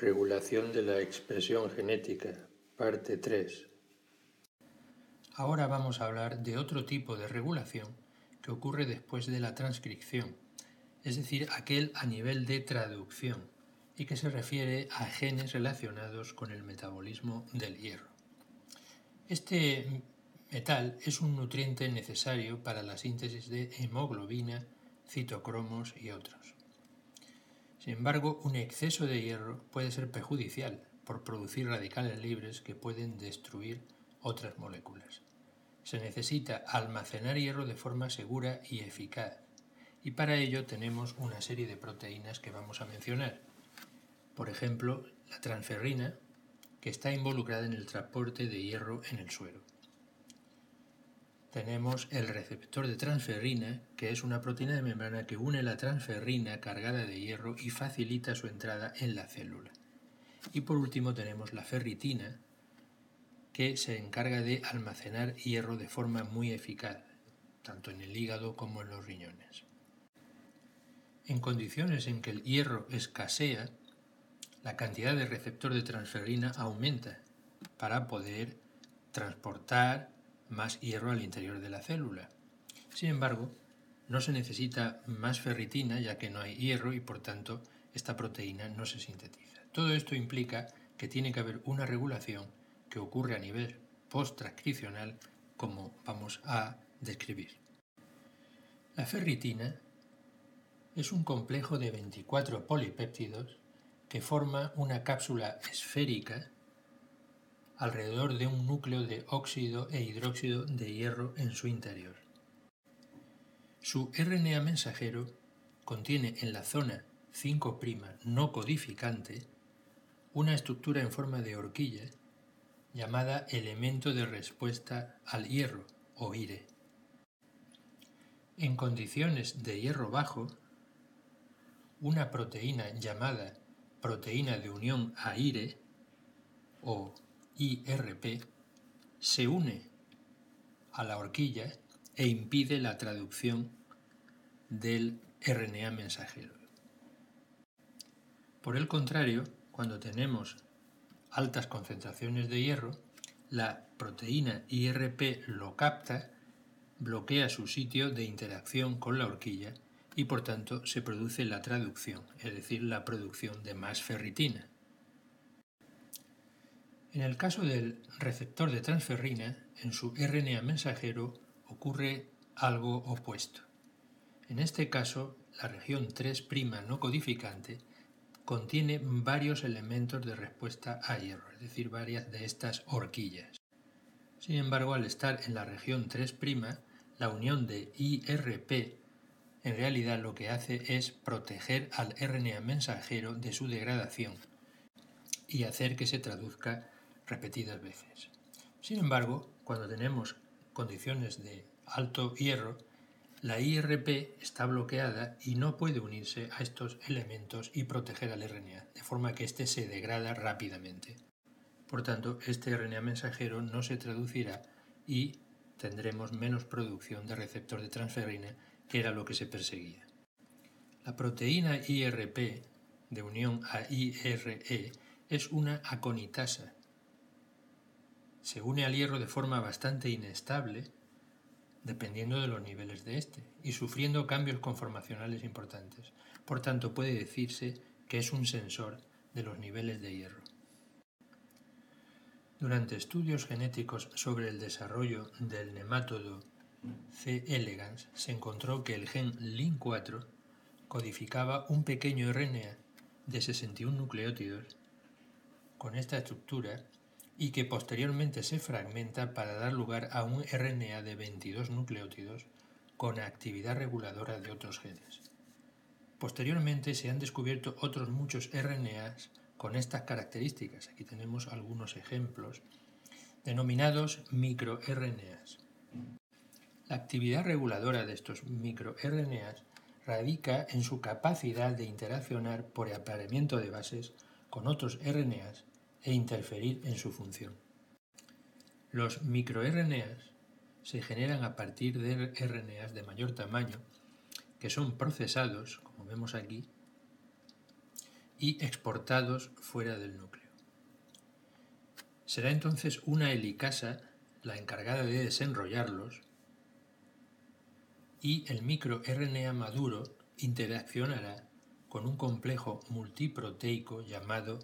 Regulación de la expresión genética, parte 3. Ahora vamos a hablar de otro tipo de regulación que ocurre después de la transcripción, es decir, aquel a nivel de traducción, y que se refiere a genes relacionados con el metabolismo del hierro. Este metal es un nutriente necesario para la síntesis de hemoglobina, citocromos y otros. Sin embargo, un exceso de hierro puede ser perjudicial por producir radicales libres que pueden destruir otras moléculas. Se necesita almacenar hierro de forma segura y eficaz, y para ello tenemos una serie de proteínas que vamos a mencionar. Por ejemplo, la transferrina, que está involucrada en el transporte de hierro en el suero tenemos el receptor de transferrina, que es una proteína de membrana que une la transferrina cargada de hierro y facilita su entrada en la célula. Y por último tenemos la ferritina, que se encarga de almacenar hierro de forma muy eficaz, tanto en el hígado como en los riñones. En condiciones en que el hierro escasea, la cantidad de receptor de transferrina aumenta para poder transportar más hierro al interior de la célula. Sin embargo, no se necesita más ferritina ya que no hay hierro y por tanto esta proteína no se sintetiza. Todo esto implica que tiene que haber una regulación que ocurre a nivel post-transcripcional como vamos a describir. La ferritina es un complejo de 24 polipéptidos que forma una cápsula esférica alrededor de un núcleo de óxido e hidróxido de hierro en su interior. Su RNA mensajero contiene en la zona 5' no codificante una estructura en forma de horquilla llamada elemento de respuesta al hierro o IRE. En condiciones de hierro bajo, una proteína llamada proteína de unión a IRE o IRP se une a la horquilla e impide la traducción del RNA mensajero. Por el contrario, cuando tenemos altas concentraciones de hierro, la proteína IRP lo capta, bloquea su sitio de interacción con la horquilla y por tanto se produce la traducción, es decir, la producción de más ferritina. En el caso del receptor de transferrina, en su RNA mensajero ocurre algo opuesto. En este caso, la región 3' no codificante contiene varios elementos de respuesta a hierro, es decir, varias de estas horquillas. Sin embargo, al estar en la región 3', la unión de IRP en realidad lo que hace es proteger al RNA mensajero de su degradación y hacer que se traduzca repetidas veces. Sin embargo, cuando tenemos condiciones de alto hierro, la IRP está bloqueada y no puede unirse a estos elementos y proteger al RNA, de forma que éste se degrada rápidamente. Por tanto, este RNA mensajero no se traducirá y tendremos menos producción de receptor de transferrina, que era lo que se perseguía. La proteína IRP de unión a IRE es una aconitasa se une al hierro de forma bastante inestable, dependiendo de los niveles de este, y sufriendo cambios conformacionales importantes. Por tanto, puede decirse que es un sensor de los niveles de hierro. Durante estudios genéticos sobre el desarrollo del nemátodo C. elegans se encontró que el gen LIN4 codificaba un pequeño RNA de 61 nucleótidos con esta estructura y que posteriormente se fragmenta para dar lugar a un RNA de 22 nucleótidos con actividad reguladora de otros genes. Posteriormente se han descubierto otros muchos RNAs con estas características. Aquí tenemos algunos ejemplos, denominados microRNAs. La actividad reguladora de estos microRNAs radica en su capacidad de interaccionar por apareamiento de bases con otros RNAs e interferir en su función. Los microRNAs se generan a partir de RNAs de mayor tamaño que son procesados, como vemos aquí, y exportados fuera del núcleo. Será entonces una helicasa la encargada de desenrollarlos y el microRNA maduro interaccionará con un complejo multiproteico llamado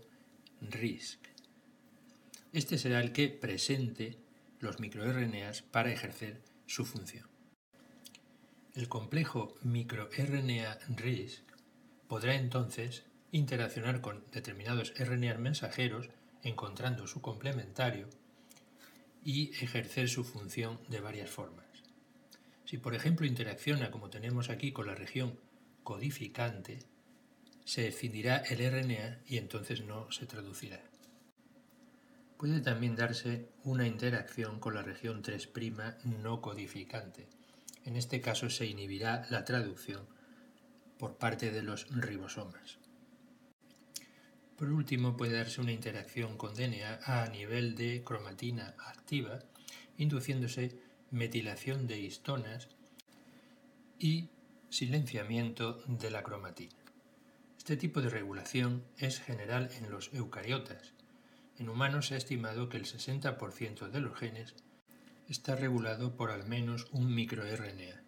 RISC. Este será el que presente los microRNAs para ejercer su función. El complejo microRNA RISC podrá entonces interaccionar con determinados RNA mensajeros encontrando su complementario y ejercer su función de varias formas. Si por ejemplo interacciona como tenemos aquí con la región codificante, se definirá el RNA y entonces no se traducirá. Puede también darse una interacción con la región 3' no codificante. En este caso se inhibirá la traducción por parte de los ribosomas. Por último, puede darse una interacción con DNA a nivel de cromatina activa, induciéndose metilación de histonas y silenciamiento de la cromatina. Este tipo de regulación es general en los eucariotas. En humanos se ha estimado que el 60% de los genes está regulado por al menos un microRNA.